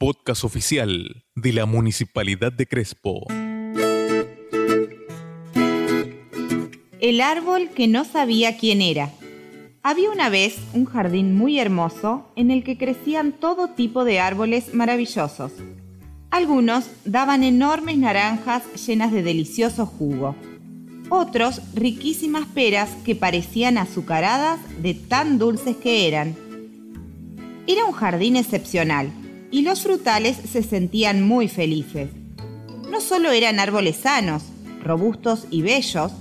podcast oficial de la Municipalidad de Crespo. El árbol que no sabía quién era. Había una vez un jardín muy hermoso en el que crecían todo tipo de árboles maravillosos. Algunos daban enormes naranjas llenas de delicioso jugo. Otros riquísimas peras que parecían azucaradas de tan dulces que eran. Era un jardín excepcional y los frutales se sentían muy felices. No solo eran árboles sanos, robustos y bellos,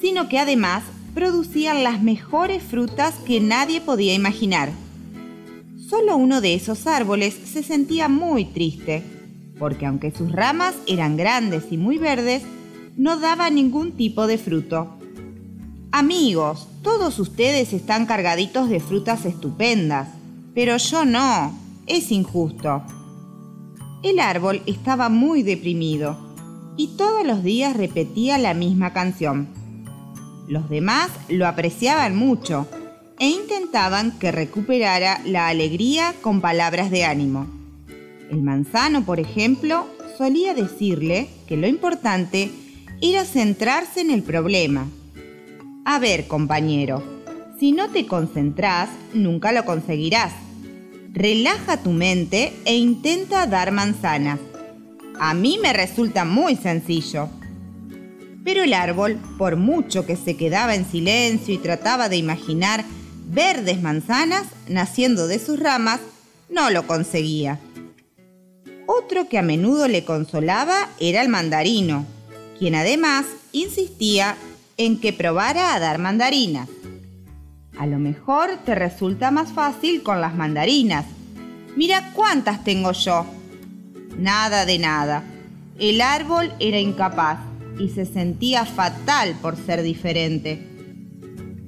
sino que además producían las mejores frutas que nadie podía imaginar. Solo uno de esos árboles se sentía muy triste porque aunque sus ramas eran grandes y muy verdes, no daba ningún tipo de fruto. Amigos, todos ustedes están cargaditos de frutas estupendas, pero yo no, es injusto. El árbol estaba muy deprimido y todos los días repetía la misma canción. Los demás lo apreciaban mucho e intentaban que recuperara la alegría con palabras de ánimo. El manzano, por ejemplo, solía decirle que lo importante era centrarse en el problema. A ver, compañero, si no te concentras, nunca lo conseguirás. Relaja tu mente e intenta dar manzanas. A mí me resulta muy sencillo. Pero el árbol, por mucho que se quedaba en silencio y trataba de imaginar verdes manzanas naciendo de sus ramas, no lo conseguía. Otro que a menudo le consolaba era el mandarino, quien además insistía en que probara a dar mandarinas. A lo mejor te resulta más fácil con las mandarinas. Mira cuántas tengo yo. Nada de nada. El árbol era incapaz y se sentía fatal por ser diferente.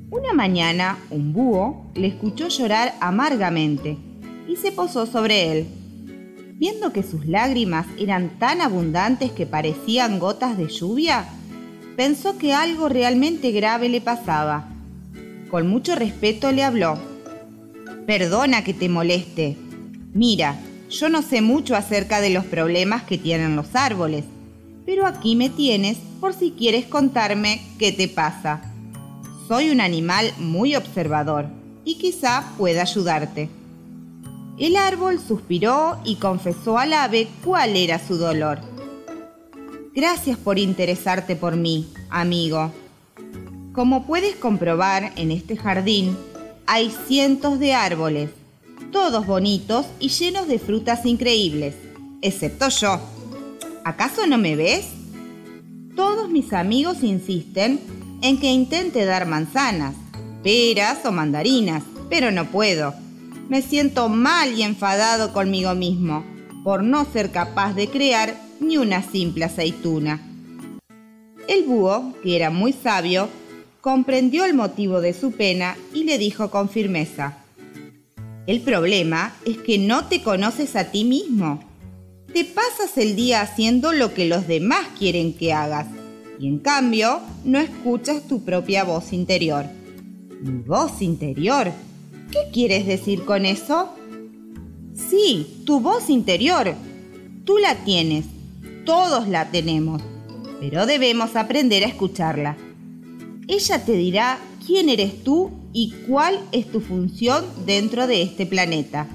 Una mañana, un búho le escuchó llorar amargamente y se posó sobre él. Viendo que sus lágrimas eran tan abundantes que parecían gotas de lluvia, pensó que algo realmente grave le pasaba. Con mucho respeto le habló. Perdona que te moleste. Mira, yo no sé mucho acerca de los problemas que tienen los árboles, pero aquí me tienes por si quieres contarme qué te pasa. Soy un animal muy observador y quizá pueda ayudarte. El árbol suspiró y confesó al ave cuál era su dolor. Gracias por interesarte por mí, amigo. Como puedes comprobar en este jardín, hay cientos de árboles, todos bonitos y llenos de frutas increíbles, excepto yo. ¿Acaso no me ves? Todos mis amigos insisten en que intente dar manzanas, peras o mandarinas, pero no puedo me siento mal y enfadado conmigo mismo por no ser capaz de crear ni una simple aceituna. El búho, que era muy sabio, comprendió el motivo de su pena y le dijo con firmeza, El problema es que no te conoces a ti mismo. Te pasas el día haciendo lo que los demás quieren que hagas y en cambio no escuchas tu propia voz interior. Mi voz interior ¿Qué quieres decir con eso? Sí, tu voz interior. Tú la tienes. Todos la tenemos. Pero debemos aprender a escucharla. Ella te dirá quién eres tú y cuál es tu función dentro de este planeta.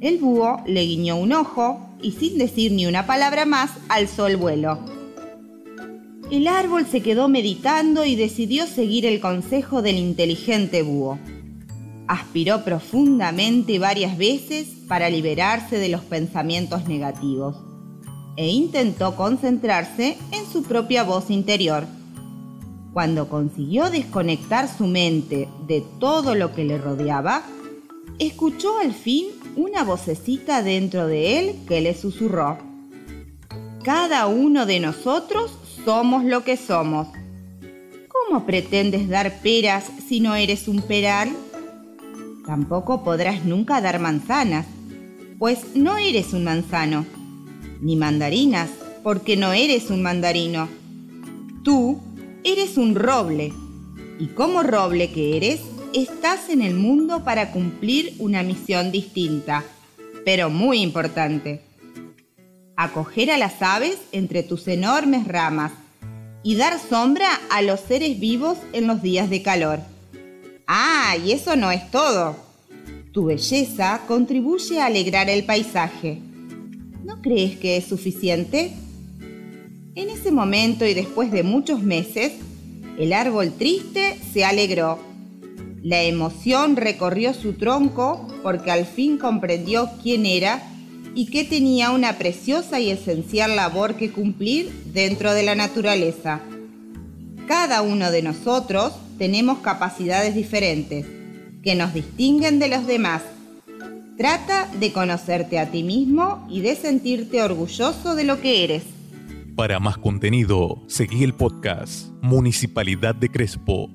El búho le guiñó un ojo y sin decir ni una palabra más alzó el vuelo. El árbol se quedó meditando y decidió seguir el consejo del inteligente búho. Aspiró profundamente varias veces para liberarse de los pensamientos negativos e intentó concentrarse en su propia voz interior. Cuando consiguió desconectar su mente de todo lo que le rodeaba, escuchó al fin una vocecita dentro de él que le susurró. Cada uno de nosotros somos lo que somos. ¿Cómo pretendes dar peras si no eres un peral? Tampoco podrás nunca dar manzanas, pues no eres un manzano, ni mandarinas, porque no eres un mandarino. Tú eres un roble, y como roble que eres, estás en el mundo para cumplir una misión distinta. pero muy importante. Acoger a las aves entre tus enormes ramas y dar sombra a los seres vivos en los días de calor. Ah, y eso no es todo. Tu belleza contribuye a alegrar el paisaje. ¿No crees que es suficiente? En ese momento y después de muchos meses, el árbol triste se alegró. La emoción recorrió su tronco porque al fin comprendió quién era y que tenía una preciosa y esencial labor que cumplir dentro de la naturaleza. Cada uno de nosotros tenemos capacidades diferentes que nos distinguen de los demás. Trata de conocerte a ti mismo y de sentirte orgulloso de lo que eres. Para más contenido, seguí el podcast Municipalidad de Crespo